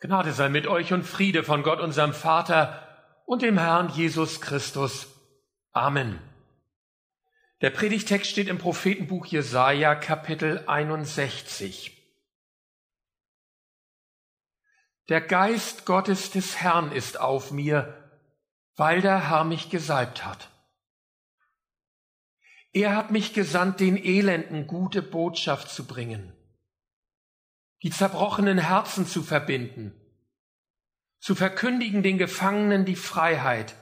Gnade sei mit euch und Friede von Gott, unserem Vater und dem Herrn Jesus Christus. Amen. Der Predigtext steht im Prophetenbuch Jesaja, Kapitel 61. Der Geist Gottes des Herrn ist auf mir, weil der Herr mich gesalbt hat. Er hat mich gesandt, den Elenden gute Botschaft zu bringen die zerbrochenen Herzen zu verbinden, zu verkündigen den Gefangenen die Freiheit,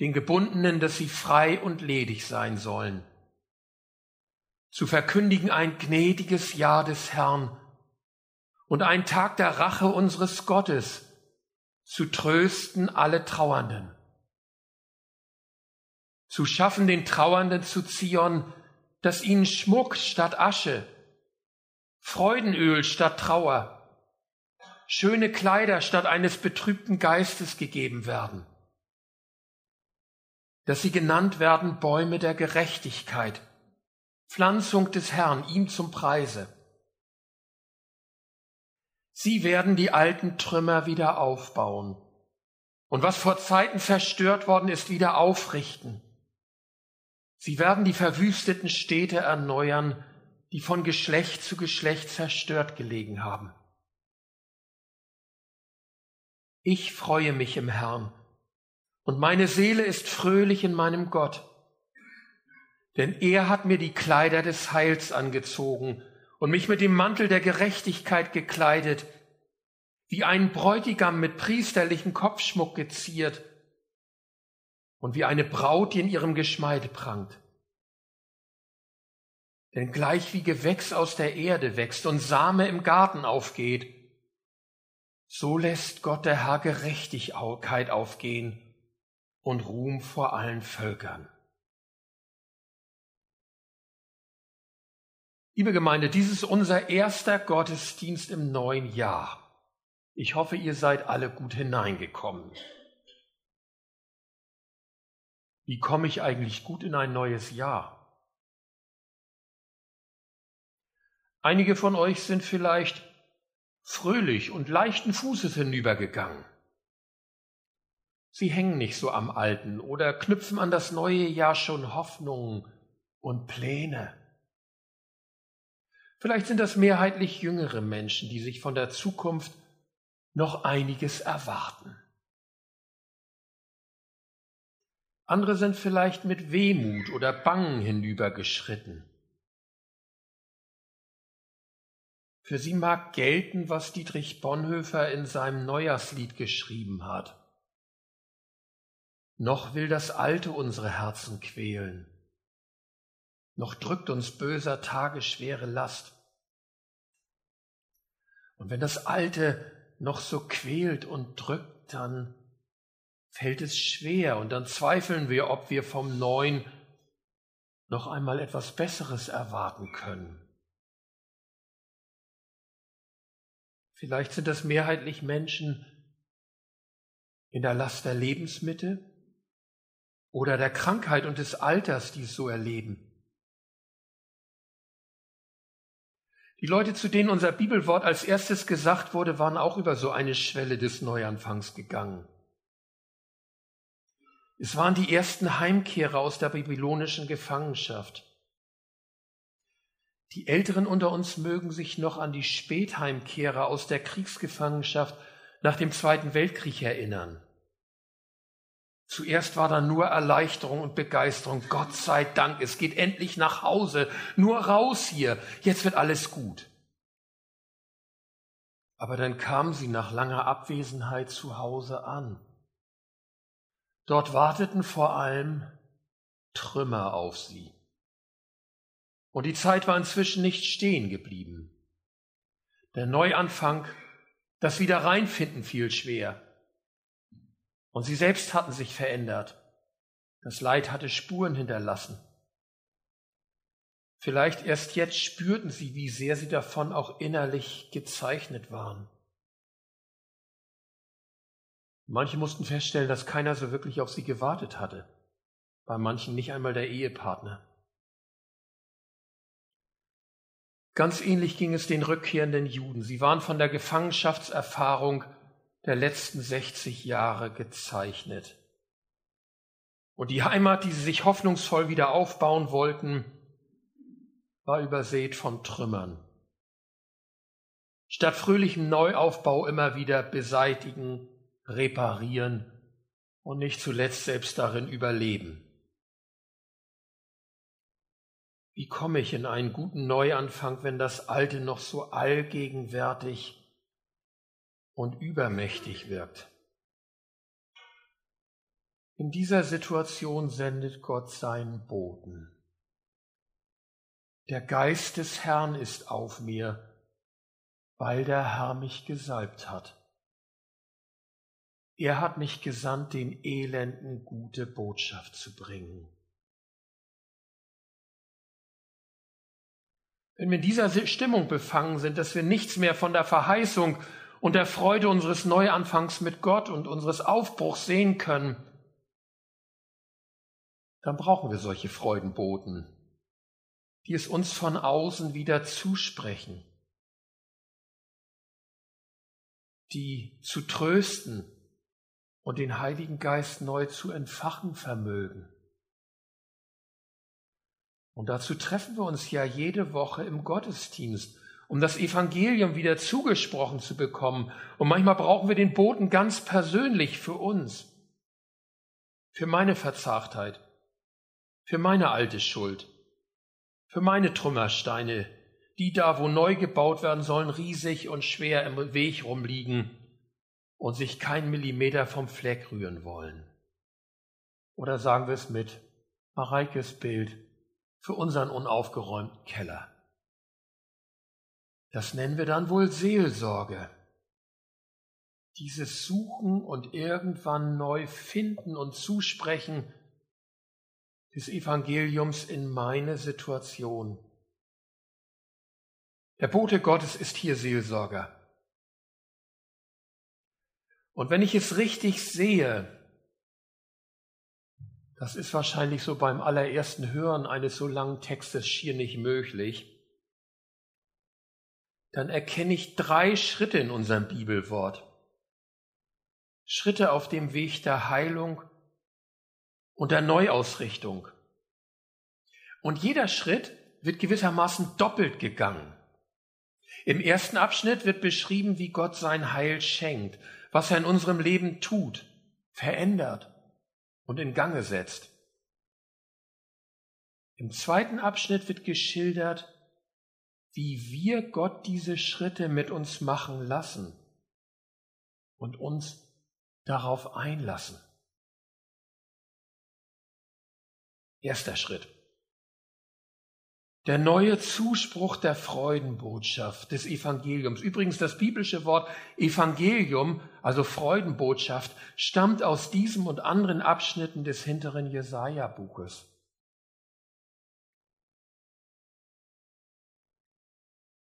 den Gebundenen, dass sie frei und ledig sein sollen, zu verkündigen ein gnädiges Jahr des Herrn und ein Tag der Rache unseres Gottes, zu trösten alle Trauernden, zu schaffen den Trauernden zu Zion, dass ihnen Schmuck statt Asche, Freudenöl statt Trauer, schöne Kleider statt eines betrübten Geistes gegeben werden, dass sie genannt werden Bäume der Gerechtigkeit, Pflanzung des Herrn, ihm zum Preise. Sie werden die alten Trümmer wieder aufbauen und was vor Zeiten zerstört worden ist, wieder aufrichten. Sie werden die verwüsteten Städte erneuern die von Geschlecht zu Geschlecht zerstört gelegen haben. Ich freue mich im Herrn und meine Seele ist fröhlich in meinem Gott, denn er hat mir die Kleider des Heils angezogen und mich mit dem Mantel der Gerechtigkeit gekleidet, wie ein Bräutigam mit priesterlichem Kopfschmuck geziert und wie eine Braut, die in ihrem Geschmeide prangt. Denn gleich wie Gewächs aus der Erde wächst und Same im Garten aufgeht, so lässt Gott der Herr Gerechtigkeit aufgehen und Ruhm vor allen Völkern. Liebe Gemeinde, dies ist unser erster Gottesdienst im neuen Jahr. Ich hoffe, ihr seid alle gut hineingekommen. Wie komme ich eigentlich gut in ein neues Jahr? Einige von euch sind vielleicht fröhlich und leichten Fußes hinübergegangen. Sie hängen nicht so am Alten oder knüpfen an das neue Jahr schon Hoffnungen und Pläne. Vielleicht sind das mehrheitlich jüngere Menschen, die sich von der Zukunft noch einiges erwarten. Andere sind vielleicht mit Wehmut oder Bangen hinübergeschritten. Für sie mag gelten, was Dietrich Bonhoeffer in seinem Neujahrslied geschrieben hat. Noch will das Alte unsere Herzen quälen, noch drückt uns böser Tage schwere Last. Und wenn das Alte noch so quält und drückt, dann fällt es schwer und dann zweifeln wir, ob wir vom Neuen noch einmal etwas Besseres erwarten können. Vielleicht sind das mehrheitlich Menschen in der Last der Lebensmittel oder der Krankheit und des Alters, die es so erleben. Die Leute, zu denen unser Bibelwort als erstes gesagt wurde, waren auch über so eine Schwelle des Neuanfangs gegangen. Es waren die ersten Heimkehrer aus der babylonischen Gefangenschaft. Die Älteren unter uns mögen sich noch an die Spätheimkehrer aus der Kriegsgefangenschaft nach dem Zweiten Weltkrieg erinnern. Zuerst war da nur Erleichterung und Begeisterung. Gott sei Dank, es geht endlich nach Hause. Nur raus hier. Jetzt wird alles gut. Aber dann kamen sie nach langer Abwesenheit zu Hause an. Dort warteten vor allem Trümmer auf sie. Und die Zeit war inzwischen nicht stehen geblieben. Der Neuanfang, das Wiederreinfinden fiel schwer. Und sie selbst hatten sich verändert. Das Leid hatte Spuren hinterlassen. Vielleicht erst jetzt spürten sie, wie sehr sie davon auch innerlich gezeichnet waren. Manche mussten feststellen, dass keiner so wirklich auf sie gewartet hatte. Bei manchen nicht einmal der Ehepartner. Ganz ähnlich ging es den rückkehrenden Juden. Sie waren von der Gefangenschaftserfahrung der letzten 60 Jahre gezeichnet. Und die Heimat, die sie sich hoffnungsvoll wieder aufbauen wollten, war übersät von Trümmern. Statt fröhlichem Neuaufbau immer wieder beseitigen, reparieren und nicht zuletzt selbst darin überleben. Wie komme ich in einen guten Neuanfang, wenn das Alte noch so allgegenwärtig und übermächtig wirkt? In dieser Situation sendet Gott seinen Boten. Der Geist des Herrn ist auf mir, weil der Herr mich gesalbt hat. Er hat mich gesandt, den Elenden gute Botschaft zu bringen. Wenn wir in dieser Stimmung befangen sind, dass wir nichts mehr von der Verheißung und der Freude unseres Neuanfangs mit Gott und unseres Aufbruchs sehen können, dann brauchen wir solche Freudenboten, die es uns von außen wieder zusprechen, die zu trösten und den Heiligen Geist neu zu entfachen vermögen. Und dazu treffen wir uns ja jede Woche im Gottesdienst, um das Evangelium wieder zugesprochen zu bekommen. Und manchmal brauchen wir den Boten ganz persönlich für uns, für meine Verzagtheit, für meine alte Schuld, für meine Trümmersteine, die da, wo neu gebaut werden sollen, riesig und schwer im Weg rumliegen und sich kein Millimeter vom Fleck rühren wollen. Oder sagen wir es mit Mareikes Bild für unseren unaufgeräumten Keller. Das nennen wir dann wohl Seelsorge. Dieses Suchen und irgendwann neu finden und zusprechen des Evangeliums in meine Situation. Der Bote Gottes ist hier Seelsorger. Und wenn ich es richtig sehe, das ist wahrscheinlich so beim allerersten Hören eines so langen Textes schier nicht möglich, dann erkenne ich drei Schritte in unserem Bibelwort. Schritte auf dem Weg der Heilung und der Neuausrichtung. Und jeder Schritt wird gewissermaßen doppelt gegangen. Im ersten Abschnitt wird beschrieben, wie Gott sein Heil schenkt, was er in unserem Leben tut, verändert und in Gange setzt. Im zweiten Abschnitt wird geschildert, wie wir Gott diese Schritte mit uns machen lassen und uns darauf einlassen. Erster Schritt. Der neue Zuspruch der Freudenbotschaft des Evangeliums. Übrigens, das biblische Wort Evangelium, also Freudenbotschaft, stammt aus diesem und anderen Abschnitten des hinteren Jesaja-Buches.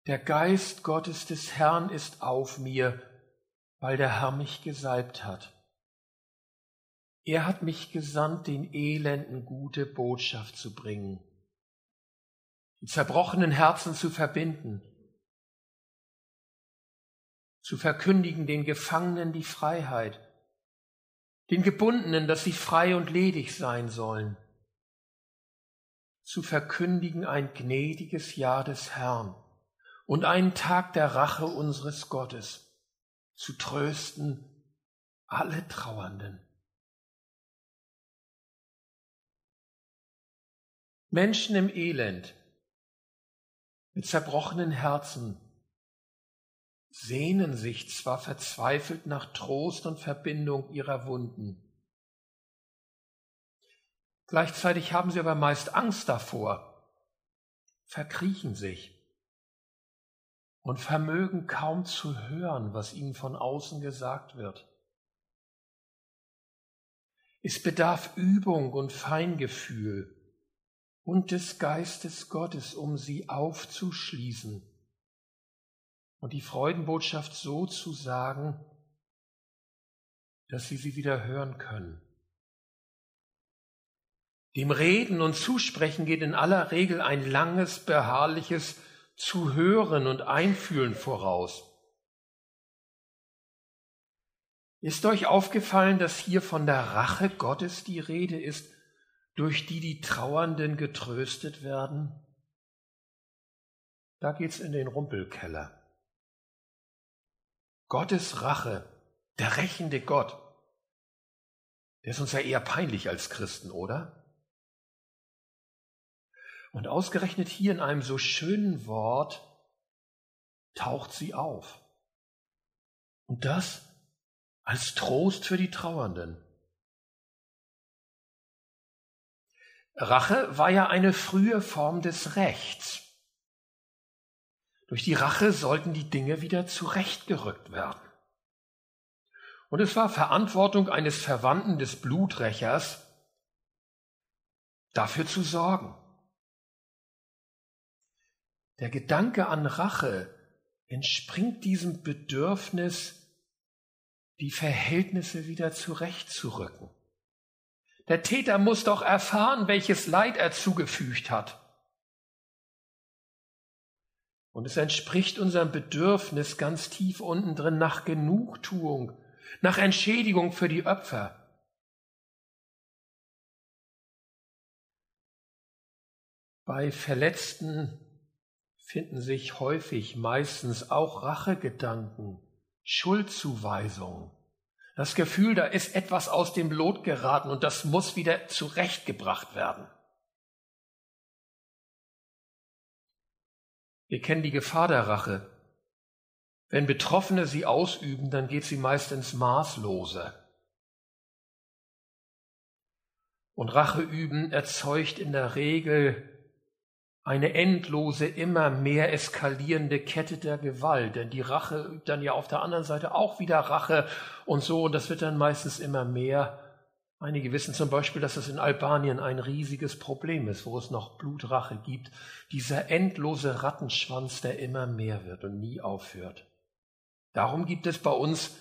Der Geist Gottes des Herrn ist auf mir, weil der Herr mich gesalbt hat. Er hat mich gesandt, den Elenden gute Botschaft zu bringen zerbrochenen Herzen zu verbinden, zu verkündigen den Gefangenen die Freiheit, den Gebundenen, dass sie frei und ledig sein sollen, zu verkündigen ein gnädiges Jahr des Herrn und einen Tag der Rache unseres Gottes, zu trösten alle Trauernden. Menschen im Elend, mit zerbrochenen Herzen sehnen sich zwar verzweifelt nach Trost und Verbindung ihrer Wunden, gleichzeitig haben sie aber meist Angst davor, verkriechen sich und vermögen kaum zu hören, was ihnen von außen gesagt wird. Es bedarf Übung und Feingefühl, und des Geistes Gottes, um sie aufzuschließen und die Freudenbotschaft so zu sagen, dass sie sie wieder hören können. Dem Reden und Zusprechen geht in aller Regel ein langes, beharrliches, zu hören und einfühlen voraus. Ist euch aufgefallen, dass hier von der Rache Gottes die Rede ist, durch die die Trauernden getröstet werden? Da geht's in den Rumpelkeller. Gottes Rache, der rächende Gott, der ist uns ja eher peinlich als Christen, oder? Und ausgerechnet hier in einem so schönen Wort taucht sie auf. Und das als Trost für die Trauernden. Rache war ja eine frühe Form des Rechts. Durch die Rache sollten die Dinge wieder zurechtgerückt werden. Und es war Verantwortung eines Verwandten des Bluträchers, dafür zu sorgen. Der Gedanke an Rache entspringt diesem Bedürfnis, die Verhältnisse wieder zurechtzurücken. Der Täter muss doch erfahren, welches Leid er zugefügt hat. Und es entspricht unserem Bedürfnis ganz tief unten drin nach Genugtuung, nach Entschädigung für die Opfer. Bei Verletzten finden sich häufig, meistens auch Rachegedanken, Schuldzuweisungen. Das Gefühl, da ist etwas aus dem Lot geraten und das muss wieder zurechtgebracht werden. Wir kennen die Gefahr der Rache. Wenn Betroffene sie ausüben, dann geht sie meist ins Maßlose. Und Rache üben erzeugt in der Regel eine endlose, immer mehr eskalierende Kette der Gewalt. Denn die Rache übt dann ja auf der anderen Seite auch wieder Rache und so. Und das wird dann meistens immer mehr. Einige wissen zum Beispiel, dass es in Albanien ein riesiges Problem ist, wo es noch Blutrache gibt. Dieser endlose Rattenschwanz, der immer mehr wird und nie aufhört. Darum gibt es bei uns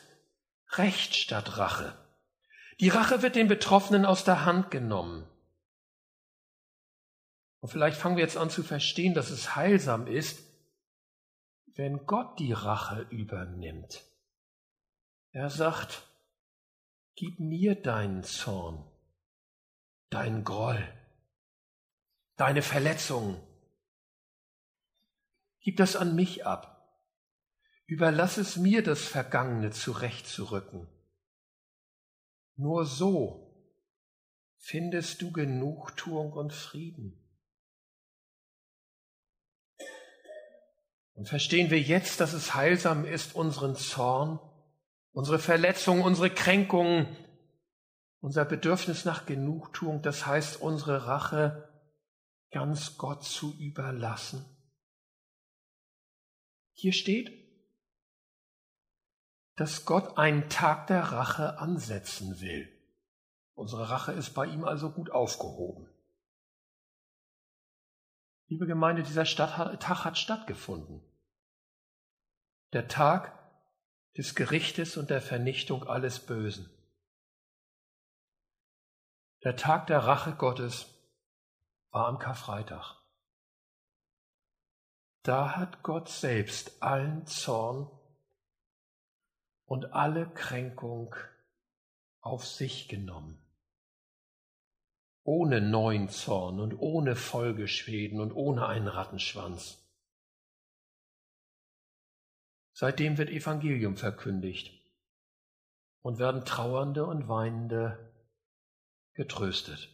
Recht statt Rache. Die Rache wird den Betroffenen aus der Hand genommen. Und vielleicht fangen wir jetzt an zu verstehen, dass es heilsam ist, wenn Gott die Rache übernimmt. Er sagt, gib mir deinen Zorn, deinen Groll, deine Verletzungen. Gib das an mich ab. Überlass es mir, das Vergangene zurechtzurücken. Nur so findest du Genugtuung und Frieden. Und verstehen wir jetzt, dass es heilsam ist, unseren Zorn, unsere Verletzungen, unsere Kränkungen, unser Bedürfnis nach Genugtuung, das heißt unsere Rache ganz Gott zu überlassen. Hier steht, dass Gott einen Tag der Rache ansetzen will. Unsere Rache ist bei ihm also gut aufgehoben. Liebe Gemeinde, dieser Tag hat stattgefunden. Der Tag des Gerichtes und der Vernichtung alles Bösen. Der Tag der Rache Gottes war am Karfreitag. Da hat Gott selbst allen Zorn und alle Kränkung auf sich genommen ohne neuen Zorn und ohne Folgeschäden und ohne einen Rattenschwanz. Seitdem wird Evangelium verkündigt und werden Trauernde und Weinende getröstet.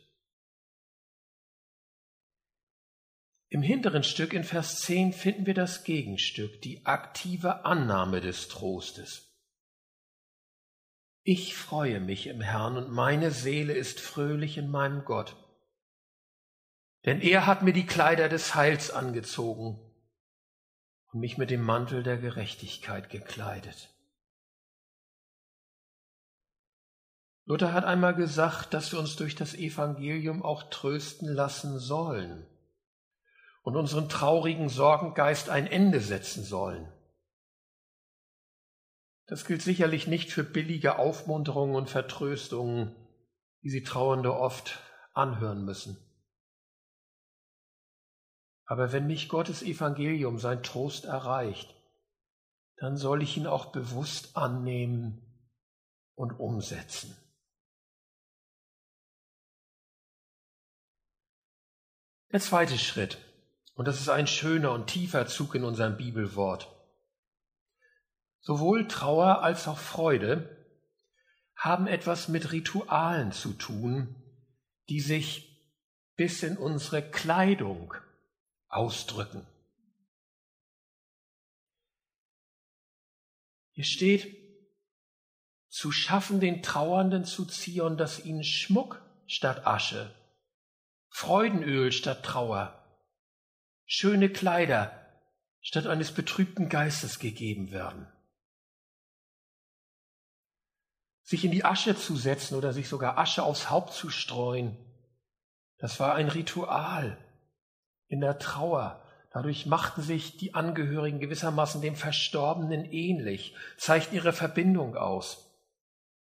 Im hinteren Stück in Vers 10 finden wir das Gegenstück, die aktive Annahme des Trostes. Ich freue mich im Herrn und meine Seele ist fröhlich in meinem Gott. Denn er hat mir die Kleider des Heils angezogen und mich mit dem Mantel der Gerechtigkeit gekleidet. Luther hat einmal gesagt, dass wir uns durch das Evangelium auch trösten lassen sollen und unseren traurigen Sorgengeist ein Ende setzen sollen. Das gilt sicherlich nicht für billige Aufmunterungen und Vertröstungen, die sie Trauernde oft anhören müssen. Aber wenn mich Gottes Evangelium, sein Trost erreicht, dann soll ich ihn auch bewusst annehmen und umsetzen. Der zweite Schritt, und das ist ein schöner und tiefer Zug in unserem Bibelwort. Sowohl Trauer als auch Freude haben etwas mit Ritualen zu tun, die sich bis in unsere Kleidung ausdrücken. Hier steht, zu schaffen den Trauernden zu Zion, dass ihnen Schmuck statt Asche, Freudenöl statt Trauer, schöne Kleider statt eines betrübten Geistes gegeben werden. Sich in die Asche zu setzen oder sich sogar Asche aufs Haupt zu streuen, das war ein Ritual in der Trauer. Dadurch machten sich die Angehörigen gewissermaßen dem Verstorbenen ähnlich, zeigten ihre Verbindung aus,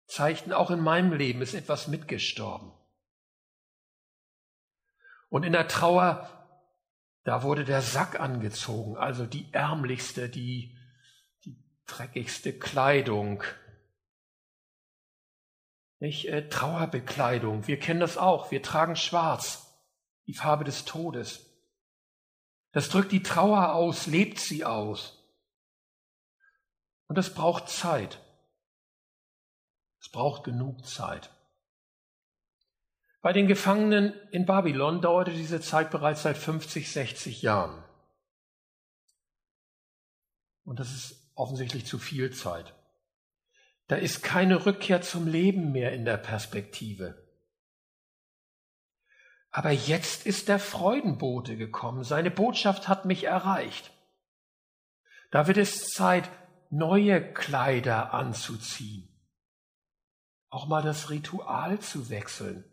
zeigten auch in meinem Leben ist etwas mitgestorben. Und in der Trauer, da wurde der Sack angezogen, also die ärmlichste, die, die dreckigste Kleidung. Nicht äh, Trauerbekleidung, wir kennen das auch, wir tragen schwarz, die Farbe des Todes. Das drückt die Trauer aus, lebt sie aus. Und das braucht Zeit. Es braucht genug Zeit. Bei den Gefangenen in Babylon dauerte diese Zeit bereits seit 50, 60 Jahren. Und das ist offensichtlich zu viel Zeit. Da ist keine Rückkehr zum Leben mehr in der Perspektive. Aber jetzt ist der Freudenbote gekommen. Seine Botschaft hat mich erreicht. Da wird es Zeit, neue Kleider anzuziehen. Auch mal das Ritual zu wechseln.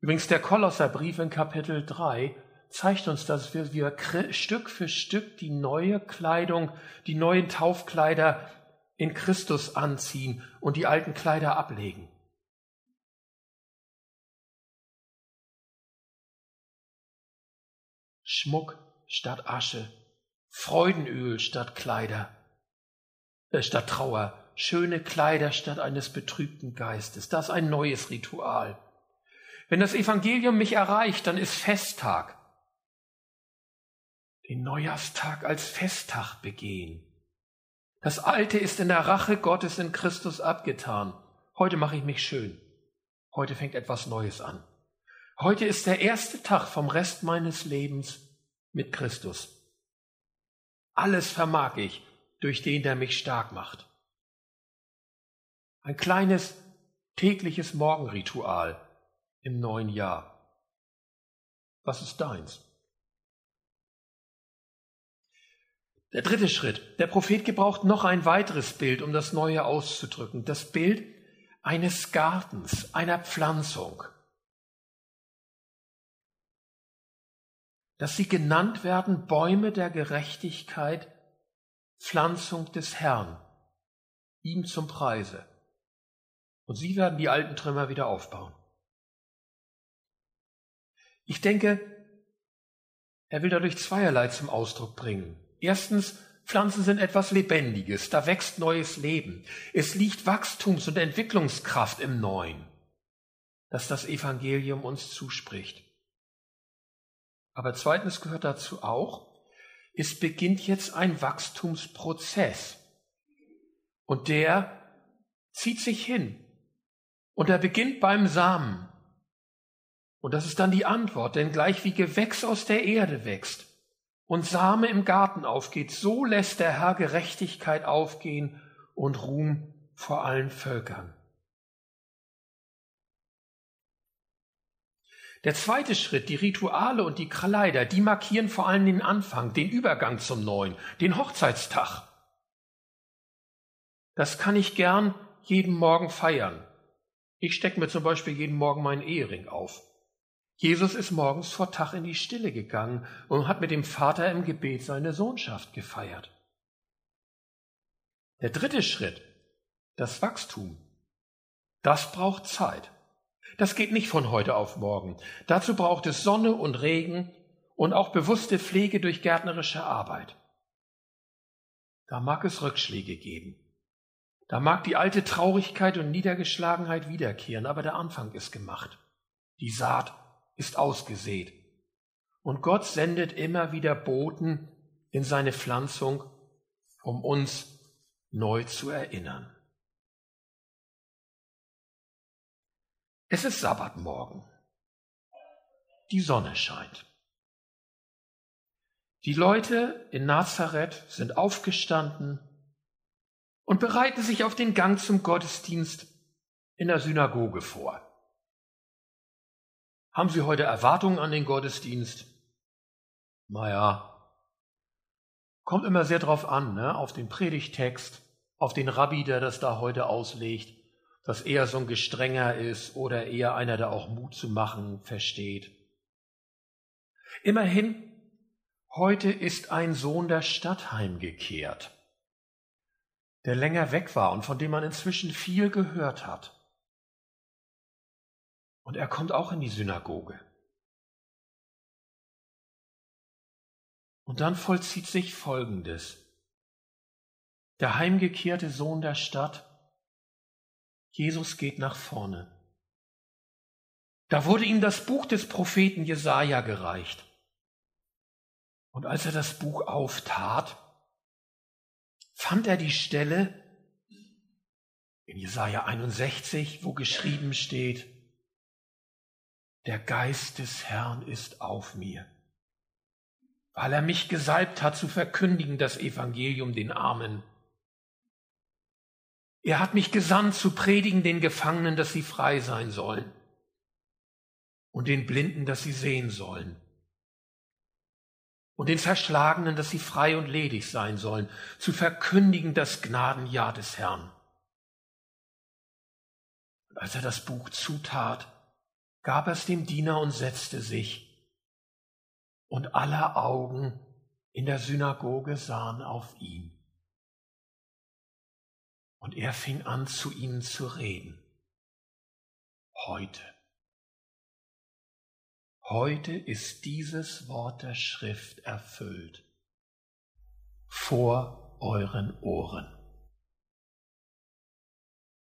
Übrigens, der Kolosserbrief in Kapitel 3 zeigt uns, dass wir, wir Stück für Stück die neue Kleidung, die neuen Taufkleider in Christus anziehen und die alten Kleider ablegen. Schmuck statt Asche, Freudenöl statt Kleider, äh, statt Trauer, schöne Kleider statt eines betrübten Geistes. Das ist ein neues Ritual. Wenn das Evangelium mich erreicht, dann ist Festtag. Den Neujahrstag als Festtag begehen. Das Alte ist in der Rache Gottes in Christus abgetan. Heute mache ich mich schön. Heute fängt etwas Neues an. Heute ist der erste Tag vom Rest meines Lebens mit Christus. Alles vermag ich durch den, der mich stark macht. Ein kleines tägliches Morgenritual im neuen Jahr. Was ist deins? Der dritte Schritt. Der Prophet gebraucht noch ein weiteres Bild, um das Neue auszudrücken. Das Bild eines Gartens, einer Pflanzung. dass sie genannt werden Bäume der Gerechtigkeit, Pflanzung des Herrn, ihm zum Preise. Und sie werden die alten Trümmer wieder aufbauen. Ich denke, er will dadurch zweierlei zum Ausdruck bringen. Erstens, Pflanzen sind etwas Lebendiges, da wächst neues Leben. Es liegt Wachstums- und Entwicklungskraft im Neuen, das das Evangelium uns zuspricht. Aber zweitens gehört dazu auch, es beginnt jetzt ein Wachstumsprozess. Und der zieht sich hin. Und er beginnt beim Samen. Und das ist dann die Antwort, denn gleich wie Gewächs aus der Erde wächst und Same im Garten aufgeht, so lässt der Herr Gerechtigkeit aufgehen und Ruhm vor allen Völkern. Der zweite Schritt, die Rituale und die Kleider, die markieren vor allem den Anfang, den Übergang zum Neuen, den Hochzeitstag. Das kann ich gern jeden Morgen feiern. Ich stecke mir zum Beispiel jeden Morgen meinen Ehering auf. Jesus ist morgens vor Tag in die Stille gegangen und hat mit dem Vater im Gebet seine Sohnschaft gefeiert. Der dritte Schritt, das Wachstum, das braucht Zeit. Das geht nicht von heute auf morgen. Dazu braucht es Sonne und Regen und auch bewusste Pflege durch gärtnerische Arbeit. Da mag es Rückschläge geben. Da mag die alte Traurigkeit und Niedergeschlagenheit wiederkehren, aber der Anfang ist gemacht. Die Saat ist ausgesät. Und Gott sendet immer wieder Boten in seine Pflanzung, um uns neu zu erinnern. Es ist Sabbatmorgen. Die Sonne scheint. Die Leute in Nazareth sind aufgestanden und bereiten sich auf den Gang zum Gottesdienst in der Synagoge vor. Haben Sie heute Erwartungen an den Gottesdienst? Naja, kommt immer sehr drauf an, ne? auf den Predigtext, auf den Rabbi, der das da heute auslegt, dass er so ein Gestrenger ist oder eher einer, der auch Mut zu machen versteht. Immerhin, heute ist ein Sohn der Stadt heimgekehrt, der länger weg war und von dem man inzwischen viel gehört hat. Und er kommt auch in die Synagoge. Und dann vollzieht sich Folgendes. Der heimgekehrte Sohn der Stadt, Jesus geht nach vorne. Da wurde ihm das Buch des Propheten Jesaja gereicht. Und als er das Buch auftat, fand er die Stelle in Jesaja 61, wo geschrieben steht, der Geist des Herrn ist auf mir, weil er mich gesalbt hat zu verkündigen das Evangelium den Armen. Er hat mich gesandt zu predigen den Gefangenen, dass sie frei sein sollen und den Blinden, dass sie sehen sollen und den Verschlagenen, dass sie frei und ledig sein sollen, zu verkündigen das Gnadenjahr des Herrn. Und als er das Buch zutat, gab es dem Diener und setzte sich. Und aller Augen in der Synagoge sahen auf ihn. Und er fing an, zu ihnen zu reden. Heute Heute ist dieses Wort der Schrift erfüllt vor euren Ohren.